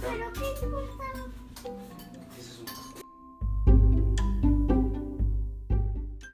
pero ¿qué?